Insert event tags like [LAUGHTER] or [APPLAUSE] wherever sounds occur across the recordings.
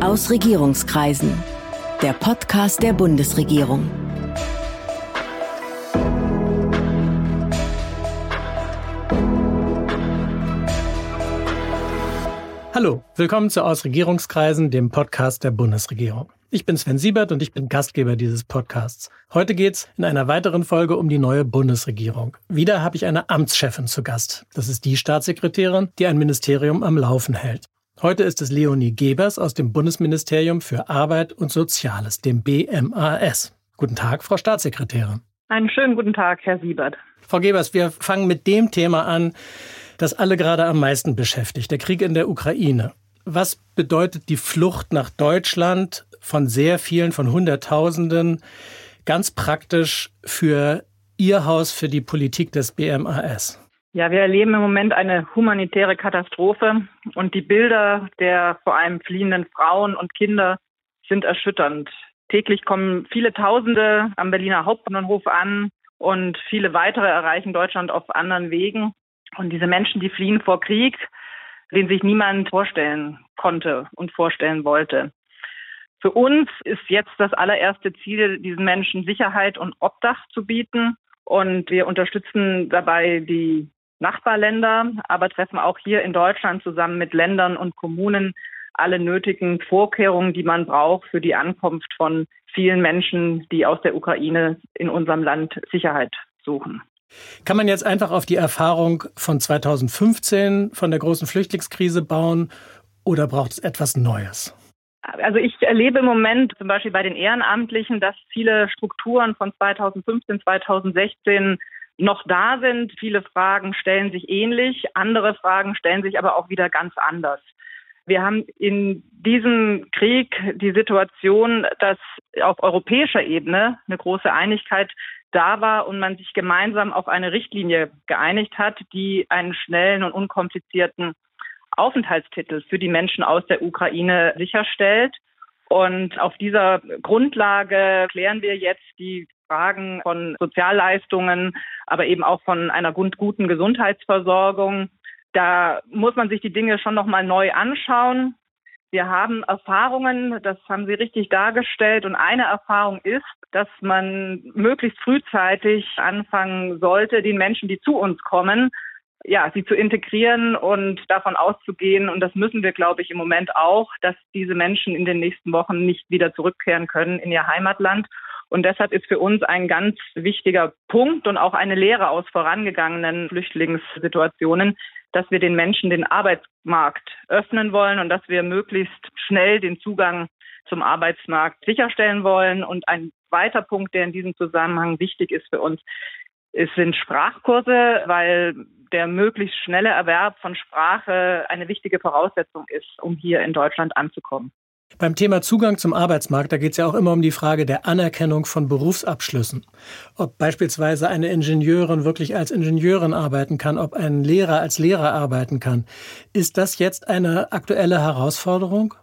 Aus Regierungskreisen. Der Podcast der Bundesregierung. Hallo, willkommen zu Aus Regierungskreisen, dem Podcast der Bundesregierung. Ich bin Sven Siebert und ich bin Gastgeber dieses Podcasts. Heute geht's in einer weiteren Folge um die neue Bundesregierung. Wieder habe ich eine Amtschefin zu Gast. Das ist die Staatssekretärin, die ein Ministerium am Laufen hält. Heute ist es Leonie Gebers aus dem Bundesministerium für Arbeit und Soziales, dem BMAS. Guten Tag, Frau Staatssekretärin. Einen schönen guten Tag, Herr Siebert. Frau Gebers, wir fangen mit dem Thema an, das alle gerade am meisten beschäftigt, der Krieg in der Ukraine. Was bedeutet die Flucht nach Deutschland von sehr vielen, von Hunderttausenden, ganz praktisch für Ihr Haus, für die Politik des BMAS? Ja, wir erleben im Moment eine humanitäre Katastrophe und die Bilder der vor allem fliehenden Frauen und Kinder sind erschütternd. Täglich kommen viele Tausende am Berliner Hauptbahnhof an und viele weitere erreichen Deutschland auf anderen Wegen. Und diese Menschen, die fliehen vor Krieg, den sich niemand vorstellen konnte und vorstellen wollte. Für uns ist jetzt das allererste Ziel, diesen Menschen Sicherheit und Obdach zu bieten. Und wir unterstützen dabei die Nachbarländer, aber treffen auch hier in Deutschland zusammen mit Ländern und Kommunen alle nötigen Vorkehrungen, die man braucht für die Ankunft von vielen Menschen, die aus der Ukraine in unserem Land Sicherheit suchen. Kann man jetzt einfach auf die Erfahrung von 2015, von der großen Flüchtlingskrise bauen oder braucht es etwas Neues? Also ich erlebe im Moment zum Beispiel bei den Ehrenamtlichen, dass viele Strukturen von 2015, 2016 noch da sind. Viele Fragen stellen sich ähnlich, andere Fragen stellen sich aber auch wieder ganz anders. Wir haben in diesem Krieg die Situation, dass auf europäischer Ebene eine große Einigkeit da war und man sich gemeinsam auf eine Richtlinie geeinigt hat, die einen schnellen und unkomplizierten Aufenthaltstitel für die Menschen aus der Ukraine sicherstellt. Und auf dieser Grundlage klären wir jetzt die Fragen von Sozialleistungen, aber eben auch von einer guten Gesundheitsversorgung. Da muss man sich die Dinge schon nochmal neu anschauen. Wir haben Erfahrungen, das haben Sie richtig dargestellt. Und eine Erfahrung ist, dass man möglichst frühzeitig anfangen sollte, den Menschen, die zu uns kommen, ja, sie zu integrieren und davon auszugehen. Und das müssen wir, glaube ich, im Moment auch, dass diese Menschen in den nächsten Wochen nicht wieder zurückkehren können in ihr Heimatland. Und deshalb ist für uns ein ganz wichtiger Punkt und auch eine Lehre aus vorangegangenen Flüchtlingssituationen, dass wir den Menschen den Arbeitsmarkt öffnen wollen und dass wir möglichst schnell den Zugang zum Arbeitsmarkt sicherstellen wollen. Und ein weiter Punkt, der in diesem Zusammenhang wichtig ist für uns, es sind Sprachkurse, weil der möglichst schnelle Erwerb von Sprache eine wichtige Voraussetzung ist, um hier in Deutschland anzukommen. Beim Thema Zugang zum Arbeitsmarkt, da geht es ja auch immer um die Frage der Anerkennung von Berufsabschlüssen. Ob beispielsweise eine Ingenieurin wirklich als Ingenieurin arbeiten kann, ob ein Lehrer als Lehrer arbeiten kann. Ist das jetzt eine aktuelle Herausforderung?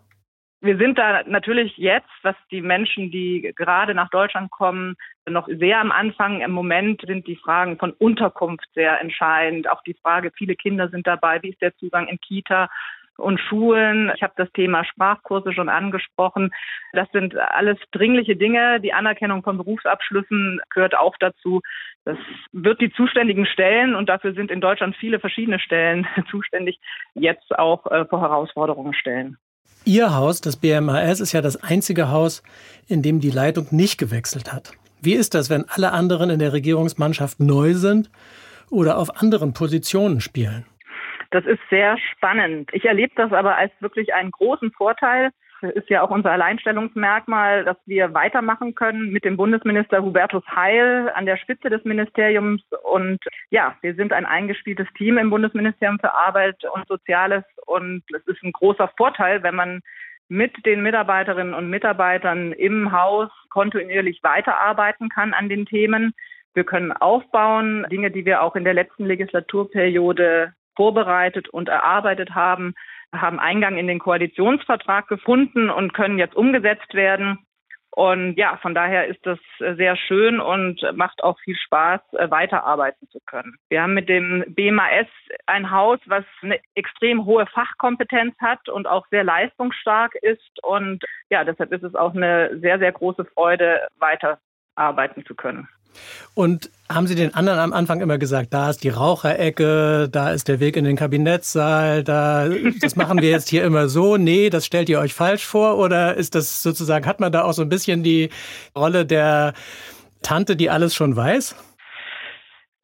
Wir sind da natürlich jetzt, was die Menschen, die gerade nach Deutschland kommen, noch sehr am Anfang. Im Moment sind die Fragen von Unterkunft sehr entscheidend. Auch die Frage, viele Kinder sind dabei, wie ist der Zugang in Kita? Und Schulen. Ich habe das Thema Sprachkurse schon angesprochen. Das sind alles dringliche Dinge. Die Anerkennung von Berufsabschlüssen gehört auch dazu. Das wird die zuständigen Stellen, und dafür sind in Deutschland viele verschiedene Stellen [LAUGHS] zuständig, jetzt auch äh, vor Herausforderungen stellen. Ihr Haus, das BMAS, ist ja das einzige Haus, in dem die Leitung nicht gewechselt hat. Wie ist das, wenn alle anderen in der Regierungsmannschaft neu sind oder auf anderen Positionen spielen? Das ist sehr spannend. Ich erlebe das aber als wirklich einen großen Vorteil. Das ist ja auch unser Alleinstellungsmerkmal, dass wir weitermachen können mit dem Bundesminister Hubertus Heil an der Spitze des Ministeriums. Und ja, wir sind ein eingespieltes Team im Bundesministerium für Arbeit und Soziales. Und es ist ein großer Vorteil, wenn man mit den Mitarbeiterinnen und Mitarbeitern im Haus kontinuierlich weiterarbeiten kann an den Themen. Wir können aufbauen, Dinge, die wir auch in der letzten Legislaturperiode vorbereitet und erarbeitet haben, haben Eingang in den Koalitionsvertrag gefunden und können jetzt umgesetzt werden. Und ja, von daher ist das sehr schön und macht auch viel Spaß, äh, weiterarbeiten zu können. Wir haben mit dem BMAS ein Haus, was eine extrem hohe Fachkompetenz hat und auch sehr leistungsstark ist. Und ja, deshalb ist es auch eine sehr, sehr große Freude, weiterarbeiten zu können. Und haben Sie den anderen am Anfang immer gesagt, da ist die Raucherecke, da ist der Weg in den Kabinettssaal, da, das machen wir jetzt hier immer so. Nee, das stellt ihr euch falsch vor? Oder ist das sozusagen, hat man da auch so ein bisschen die Rolle der Tante, die alles schon weiß?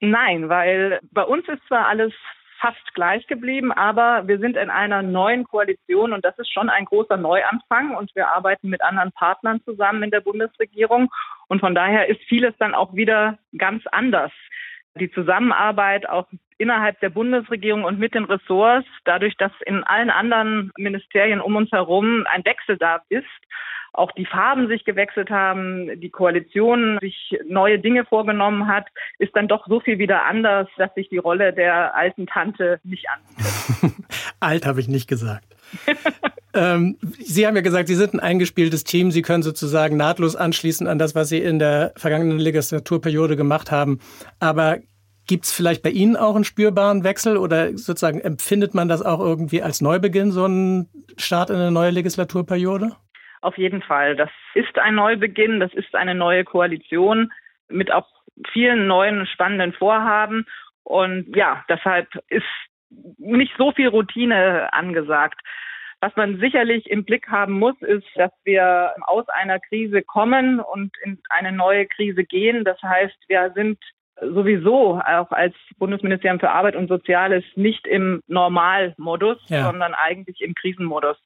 Nein, weil bei uns ist zwar alles fast gleich geblieben, aber wir sind in einer neuen Koalition und das ist schon ein großer Neuanfang und wir arbeiten mit anderen Partnern zusammen in der Bundesregierung und von daher ist vieles dann auch wieder ganz anders. Die Zusammenarbeit auch innerhalb der Bundesregierung und mit den Ressorts, dadurch, dass in allen anderen Ministerien um uns herum ein Wechsel da ist, auch die Farben sich gewechselt haben, die Koalition sich neue Dinge vorgenommen hat, ist dann doch so viel wieder anders, dass sich die Rolle der alten Tante nicht anbietet. [LAUGHS] Alt habe ich nicht gesagt. [LAUGHS] ähm, Sie haben ja gesagt, Sie sind ein eingespieltes Team. Sie können sozusagen nahtlos anschließen an das, was Sie in der vergangenen Legislaturperiode gemacht haben. Aber Gibt es vielleicht bei Ihnen auch einen spürbaren Wechsel oder sozusagen empfindet man das auch irgendwie als Neubeginn, so ein Start in eine neue Legislaturperiode? Auf jeden Fall. Das ist ein Neubeginn, das ist eine neue Koalition mit auch vielen neuen spannenden Vorhaben. Und ja, deshalb ist nicht so viel Routine angesagt. Was man sicherlich im Blick haben muss, ist, dass wir aus einer Krise kommen und in eine neue Krise gehen. Das heißt, wir sind sowieso auch als Bundesministerium für Arbeit und Soziales nicht im Normalmodus, ja. sondern eigentlich im Krisenmodus.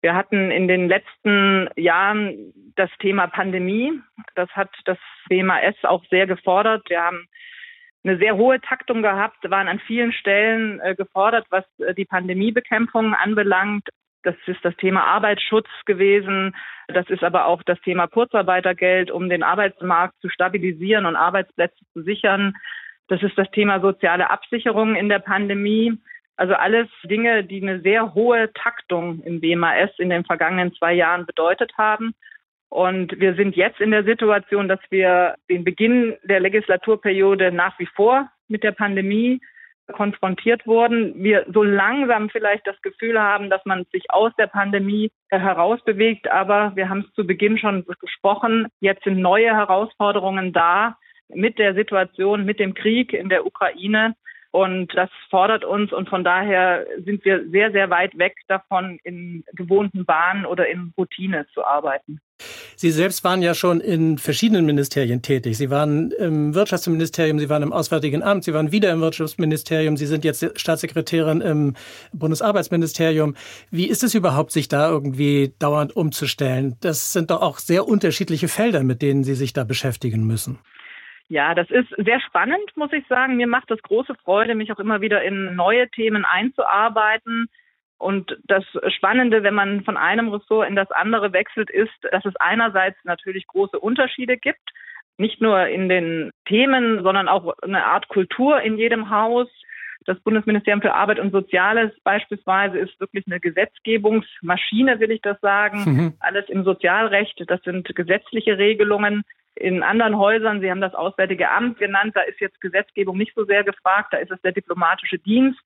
Wir hatten in den letzten Jahren das Thema Pandemie. Das hat das BMAS auch sehr gefordert. Wir haben eine sehr hohe Taktung gehabt, waren an vielen Stellen äh, gefordert, was äh, die Pandemiebekämpfung anbelangt. Das ist das Thema Arbeitsschutz gewesen. Das ist aber auch das Thema Kurzarbeitergeld, um den Arbeitsmarkt zu stabilisieren und Arbeitsplätze zu sichern. Das ist das Thema soziale Absicherung in der Pandemie. Also alles Dinge, die eine sehr hohe Taktung im BMAS in den vergangenen zwei Jahren bedeutet haben. Und wir sind jetzt in der Situation, dass wir den Beginn der Legislaturperiode nach wie vor mit der Pandemie konfrontiert wurden. Wir so langsam vielleicht das Gefühl haben, dass man sich aus der Pandemie herausbewegt. Aber wir haben es zu Beginn schon gesprochen. Jetzt sind neue Herausforderungen da mit der Situation, mit dem Krieg in der Ukraine. Und das fordert uns und von daher sind wir sehr, sehr weit weg davon, in gewohnten Bahnen oder in Routine zu arbeiten. Sie selbst waren ja schon in verschiedenen Ministerien tätig. Sie waren im Wirtschaftsministerium, Sie waren im Auswärtigen Amt, Sie waren wieder im Wirtschaftsministerium, Sie sind jetzt Staatssekretärin im Bundesarbeitsministerium. Wie ist es überhaupt, sich da irgendwie dauernd umzustellen? Das sind doch auch sehr unterschiedliche Felder, mit denen Sie sich da beschäftigen müssen. Ja, das ist sehr spannend, muss ich sagen. Mir macht das große Freude, mich auch immer wieder in neue Themen einzuarbeiten. Und das Spannende, wenn man von einem Ressort in das andere wechselt, ist, dass es einerseits natürlich große Unterschiede gibt. Nicht nur in den Themen, sondern auch eine Art Kultur in jedem Haus. Das Bundesministerium für Arbeit und Soziales beispielsweise ist wirklich eine Gesetzgebungsmaschine, will ich das sagen. Mhm. Alles im Sozialrecht, das sind gesetzliche Regelungen. In anderen Häusern, Sie haben das Auswärtige Amt genannt, da ist jetzt Gesetzgebung nicht so sehr gefragt, da ist es der diplomatische Dienst.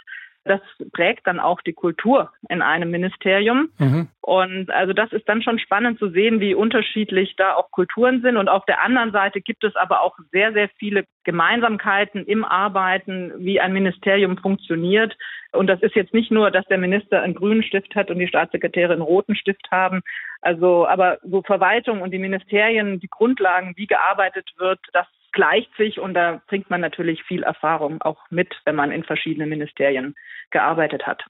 Das prägt dann auch die Kultur in einem Ministerium. Mhm. Und also das ist dann schon spannend zu sehen, wie unterschiedlich da auch Kulturen sind. Und auf der anderen Seite gibt es aber auch sehr, sehr viele Gemeinsamkeiten im Arbeiten, wie ein Ministerium funktioniert. Und das ist jetzt nicht nur, dass der Minister einen grünen Stift hat und die Staatssekretäre einen roten Stift haben. Also, aber so Verwaltung und die Ministerien, die Grundlagen, wie gearbeitet wird, das gleicht sich und da bringt man natürlich viel Erfahrung auch mit, wenn man in verschiedenen Ministerien gearbeitet hat.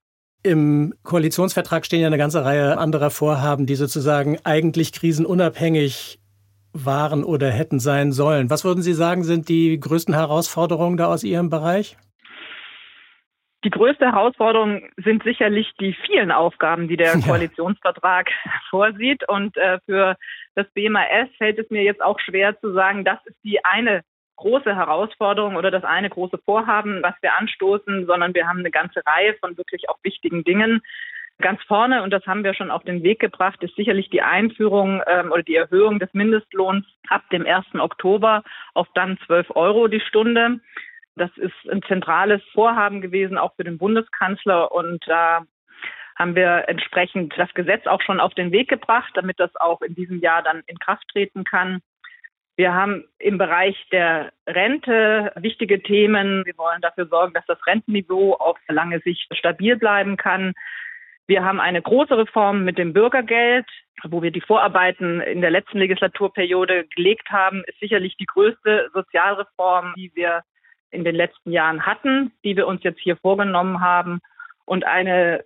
Im Koalitionsvertrag stehen ja eine ganze Reihe anderer Vorhaben, die sozusagen eigentlich krisenunabhängig waren oder hätten sein sollen. Was würden Sie sagen, sind die größten Herausforderungen da aus Ihrem Bereich? Die größte Herausforderung sind sicherlich die vielen Aufgaben, die der [LAUGHS] ja. Koalitionsvertrag vorsieht. Und äh, für das BMAS fällt es mir jetzt auch schwer zu sagen, das ist die eine große Herausforderung oder das eine große Vorhaben, was wir anstoßen, sondern wir haben eine ganze Reihe von wirklich auch wichtigen Dingen. Ganz vorne, und das haben wir schon auf den Weg gebracht, ist sicherlich die Einführung ähm, oder die Erhöhung des Mindestlohns ab dem 1. Oktober auf dann 12 Euro die Stunde. Das ist ein zentrales Vorhaben gewesen, auch für den Bundeskanzler. Und da haben wir entsprechend das Gesetz auch schon auf den Weg gebracht, damit das auch in diesem Jahr dann in Kraft treten kann. Wir haben im Bereich der Rente wichtige Themen. Wir wollen dafür sorgen, dass das Rentenniveau auf lange Sicht stabil bleiben kann. Wir haben eine große Reform mit dem Bürgergeld, wo wir die Vorarbeiten in der letzten Legislaturperiode gelegt haben, ist sicherlich die größte Sozialreform, die wir in den letzten Jahren hatten, die wir uns jetzt hier vorgenommen haben. Und eine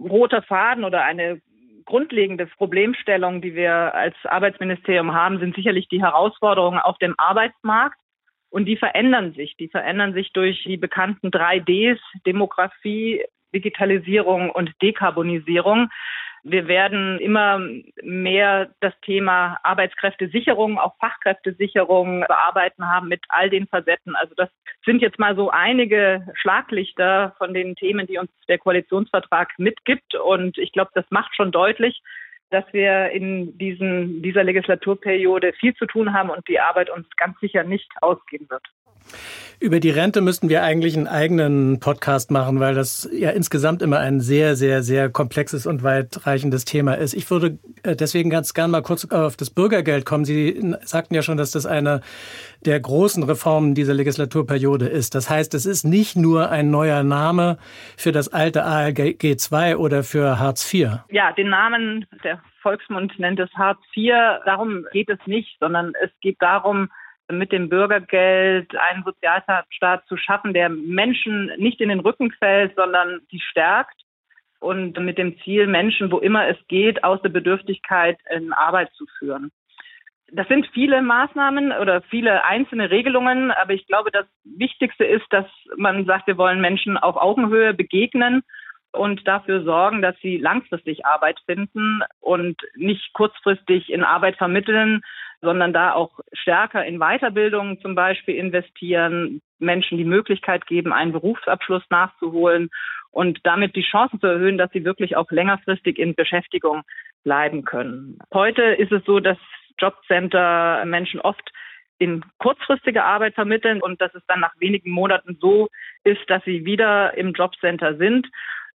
roter Faden oder eine grundlegende Problemstellung, die wir als Arbeitsministerium haben, sind sicherlich die Herausforderungen auf dem Arbeitsmarkt. Und die verändern sich. Die verändern sich durch die bekannten drei Ds, Demografie, Digitalisierung und Dekarbonisierung. Wir werden immer mehr das Thema Arbeitskräftesicherung, auch Fachkräftesicherung bearbeiten haben mit all den Facetten. Also das sind jetzt mal so einige Schlaglichter von den Themen, die uns der Koalitionsvertrag mitgibt. Und ich glaube, das macht schon deutlich, dass wir in diesen, dieser Legislaturperiode viel zu tun haben und die Arbeit uns ganz sicher nicht ausgehen wird. Über die Rente müssten wir eigentlich einen eigenen Podcast machen, weil das ja insgesamt immer ein sehr, sehr, sehr komplexes und weitreichendes Thema ist. Ich würde äh, deswegen ganz gern mal kurz auf das Bürgergeld kommen. Sie sagten ja schon, dass das eine der großen Reformen dieser Legislaturperiode ist. Das heißt, es ist nicht nur ein neuer Name für das alte ALG 2 oder für Hartz IV. Ja, den Namen der Volksmund nennt es Hartz IV. Darum geht es nicht, sondern es geht darum, mit dem Bürgergeld einen Sozialstaat zu schaffen, der Menschen nicht in den Rücken fällt, sondern die stärkt und mit dem Ziel, Menschen, wo immer es geht, aus der Bedürftigkeit in Arbeit zu führen. Das sind viele Maßnahmen oder viele einzelne Regelungen, aber ich glaube, das Wichtigste ist, dass man sagt, wir wollen Menschen auf Augenhöhe begegnen und dafür sorgen, dass sie langfristig Arbeit finden und nicht kurzfristig in Arbeit vermitteln, sondern da auch stärker in Weiterbildung zum Beispiel investieren, Menschen die Möglichkeit geben, einen Berufsabschluss nachzuholen und damit die Chancen zu erhöhen, dass sie wirklich auch längerfristig in Beschäftigung bleiben können. Heute ist es so, dass Jobcenter Menschen oft in kurzfristige Arbeit vermitteln und dass es dann nach wenigen Monaten so ist, dass sie wieder im Jobcenter sind.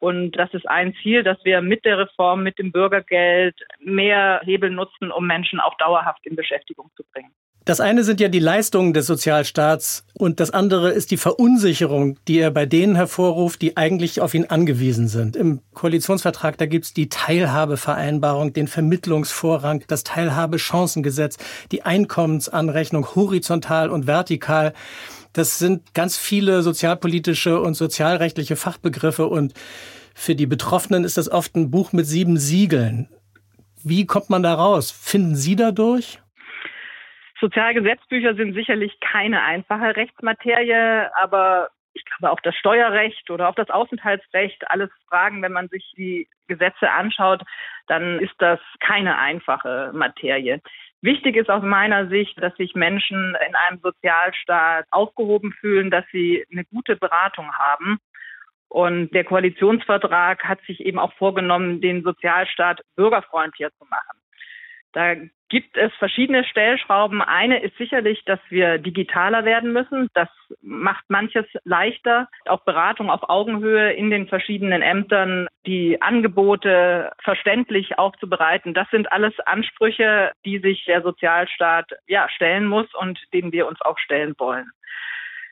Und das ist ein Ziel, dass wir mit der Reform, mit dem Bürgergeld mehr Hebel nutzen, um Menschen auch dauerhaft in Beschäftigung zu bringen. Das eine sind ja die Leistungen des Sozialstaats und das andere ist die Verunsicherung, die er bei denen hervorruft, die eigentlich auf ihn angewiesen sind. Im Koalitionsvertrag, da gibt's die Teilhabevereinbarung, den Vermittlungsvorrang, das Teilhabechancengesetz, die Einkommensanrechnung horizontal und vertikal. Das sind ganz viele sozialpolitische und sozialrechtliche Fachbegriffe und für die Betroffenen ist das oft ein Buch mit sieben Siegeln. Wie kommt man da raus? Finden Sie dadurch? Sozialgesetzbücher sind sicherlich keine einfache Rechtsmaterie, aber ich glaube auch das Steuerrecht oder auch das Aufenthaltsrecht, alles Fragen, wenn man sich die Gesetze anschaut, dann ist das keine einfache Materie. Wichtig ist aus meiner Sicht, dass sich Menschen in einem Sozialstaat aufgehoben fühlen, dass sie eine gute Beratung haben. Und der Koalitionsvertrag hat sich eben auch vorgenommen, den Sozialstaat bürgerfreundlicher zu machen. Da gibt es verschiedene Stellschrauben. Eine ist sicherlich, dass wir digitaler werden müssen. Das macht manches leichter. Auch Beratung auf Augenhöhe in den verschiedenen Ämtern, die Angebote verständlich aufzubereiten. Das sind alles Ansprüche, die sich der Sozialstaat ja stellen muss und denen wir uns auch stellen wollen.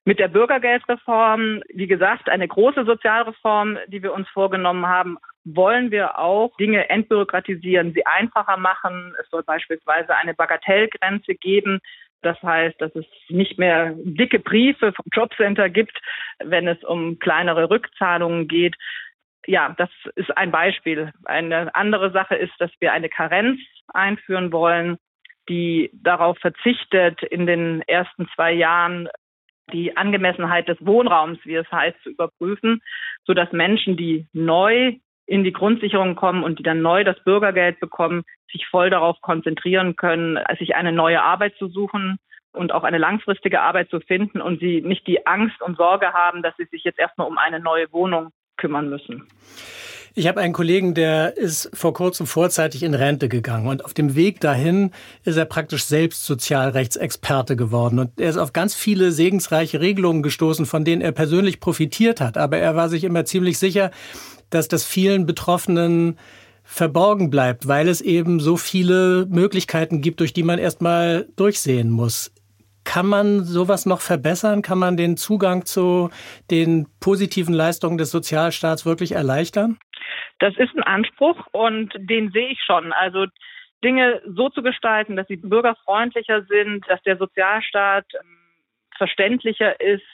Mit der Bürgergeldreform, wie gesagt, eine große Sozialreform, die wir uns vorgenommen haben, wollen wir auch Dinge entbürokratisieren, sie einfacher machen. Es soll beispielsweise eine Bagatellgrenze geben. Das heißt, dass es nicht mehr dicke Briefe vom Jobcenter gibt, wenn es um kleinere Rückzahlungen geht. Ja, das ist ein Beispiel. Eine andere Sache ist, dass wir eine Karenz einführen wollen, die darauf verzichtet, in den ersten zwei Jahren die Angemessenheit des Wohnraums, wie es heißt, zu überprüfen, so dass Menschen, die neu in die Grundsicherung kommen und die dann neu das Bürgergeld bekommen, sich voll darauf konzentrieren können, sich eine neue Arbeit zu suchen und auch eine langfristige Arbeit zu finden und sie nicht die Angst und Sorge haben, dass sie sich jetzt erstmal um eine neue Wohnung kümmern müssen. Ich habe einen Kollegen, der ist vor kurzem vorzeitig in Rente gegangen und auf dem Weg dahin ist er praktisch selbst Sozialrechtsexperte geworden und er ist auf ganz viele segensreiche Regelungen gestoßen, von denen er persönlich profitiert hat. Aber er war sich immer ziemlich sicher, dass das vielen Betroffenen verborgen bleibt, weil es eben so viele Möglichkeiten gibt, durch die man erstmal durchsehen muss. Kann man sowas noch verbessern? Kann man den Zugang zu den positiven Leistungen des Sozialstaats wirklich erleichtern? Das ist ein Anspruch und den sehe ich schon. Also Dinge so zu gestalten, dass sie bürgerfreundlicher sind, dass der Sozialstaat ähm, verständlicher ist,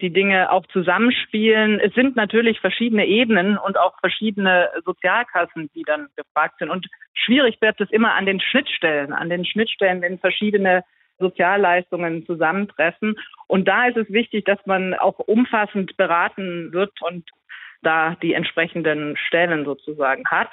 die Dinge auch zusammenspielen. Es sind natürlich verschiedene Ebenen und auch verschiedene Sozialkassen, die dann gefragt sind. Und schwierig wird es immer an den Schnittstellen, an den Schnittstellen, wenn verschiedene Sozialleistungen zusammentreffen. Und da ist es wichtig, dass man auch umfassend beraten wird und da die entsprechenden Stellen sozusagen hat.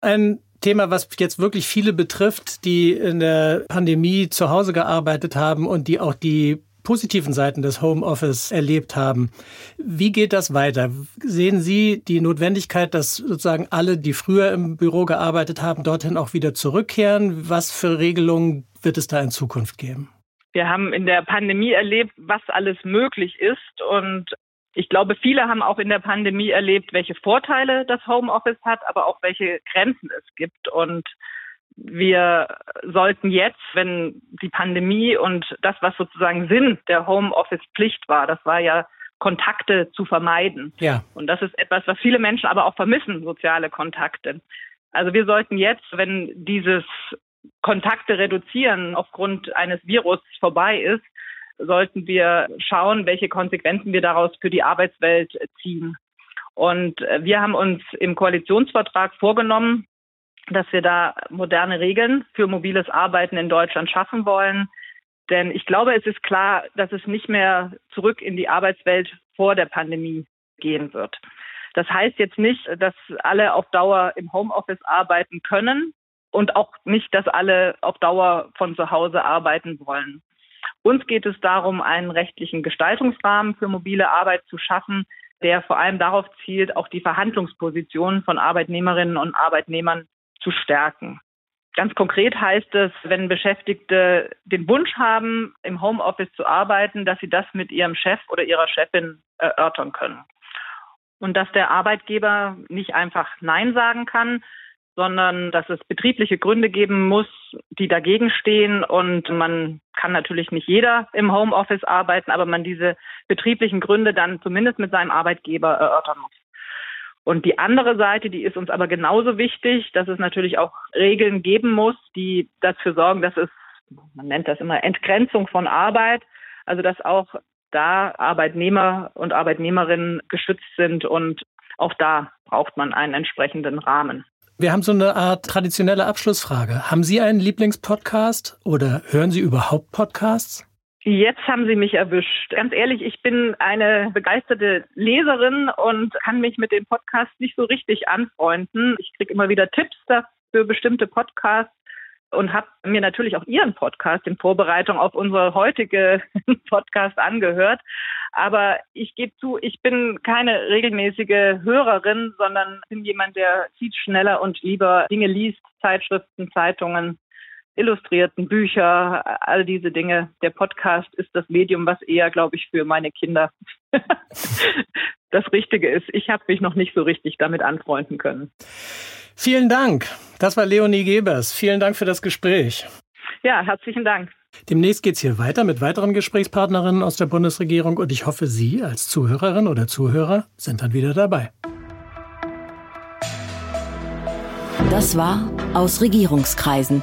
Ein Thema, was jetzt wirklich viele betrifft, die in der Pandemie zu Hause gearbeitet haben und die auch die positiven Seiten des Homeoffice erlebt haben. Wie geht das weiter? Sehen Sie die Notwendigkeit, dass sozusagen alle, die früher im Büro gearbeitet haben, dorthin auch wieder zurückkehren? Was für Regelungen wird es da in Zukunft geben? Wir haben in der Pandemie erlebt, was alles möglich ist. Und ich glaube, viele haben auch in der Pandemie erlebt, welche Vorteile das Homeoffice hat, aber auch welche Grenzen es gibt. Und wir sollten jetzt, wenn die Pandemie und das, was sozusagen Sinn der Homeoffice-Pflicht war, das war ja Kontakte zu vermeiden. Ja. Und das ist etwas, was viele Menschen aber auch vermissen, soziale Kontakte. Also wir sollten jetzt, wenn dieses Kontakte reduzieren aufgrund eines Virus vorbei ist, sollten wir schauen, welche Konsequenzen wir daraus für die Arbeitswelt ziehen. Und wir haben uns im Koalitionsvertrag vorgenommen, dass wir da moderne Regeln für mobiles Arbeiten in Deutschland schaffen wollen. Denn ich glaube, es ist klar, dass es nicht mehr zurück in die Arbeitswelt vor der Pandemie gehen wird. Das heißt jetzt nicht, dass alle auf Dauer im Homeoffice arbeiten können und auch nicht, dass alle auf Dauer von zu Hause arbeiten wollen. Uns geht es darum, einen rechtlichen Gestaltungsrahmen für mobile Arbeit zu schaffen, der vor allem darauf zielt, auch die Verhandlungspositionen von Arbeitnehmerinnen und Arbeitnehmern zu stärken. Ganz konkret heißt es, wenn Beschäftigte den Wunsch haben, im Homeoffice zu arbeiten, dass sie das mit ihrem Chef oder ihrer Chefin erörtern können. Und dass der Arbeitgeber nicht einfach Nein sagen kann, sondern dass es betriebliche Gründe geben muss, die dagegen stehen. Und man kann natürlich nicht jeder im Homeoffice arbeiten, aber man diese betrieblichen Gründe dann zumindest mit seinem Arbeitgeber erörtern muss. Und die andere Seite, die ist uns aber genauso wichtig, dass es natürlich auch Regeln geben muss, die dafür sorgen, dass es, man nennt das immer Entgrenzung von Arbeit, also dass auch da Arbeitnehmer und Arbeitnehmerinnen geschützt sind und auch da braucht man einen entsprechenden Rahmen. Wir haben so eine Art traditionelle Abschlussfrage. Haben Sie einen Lieblingspodcast oder hören Sie überhaupt Podcasts? Jetzt haben Sie mich erwischt. Ganz ehrlich, ich bin eine begeisterte Leserin und kann mich mit dem Podcast nicht so richtig anfreunden. Ich kriege immer wieder Tipps für bestimmte Podcasts und habe mir natürlich auch Ihren Podcast in Vorbereitung auf unsere heutige [LAUGHS] Podcast angehört. Aber ich gebe zu, ich bin keine regelmäßige Hörerin, sondern bin jemand, der viel schneller und lieber Dinge liest, Zeitschriften, Zeitungen, illustrierten Bücher, all diese Dinge. Der Podcast ist das Medium, was eher, glaube ich, für meine Kinder [LAUGHS] das Richtige ist. Ich habe mich noch nicht so richtig damit anfreunden können. Vielen Dank. Das war Leonie Gebers. Vielen Dank für das Gespräch. Ja, herzlichen Dank. Demnächst geht es hier weiter mit weiteren Gesprächspartnerinnen aus der Bundesregierung und ich hoffe, Sie als Zuhörerin oder Zuhörer sind dann wieder dabei. Das war Aus Regierungskreisen,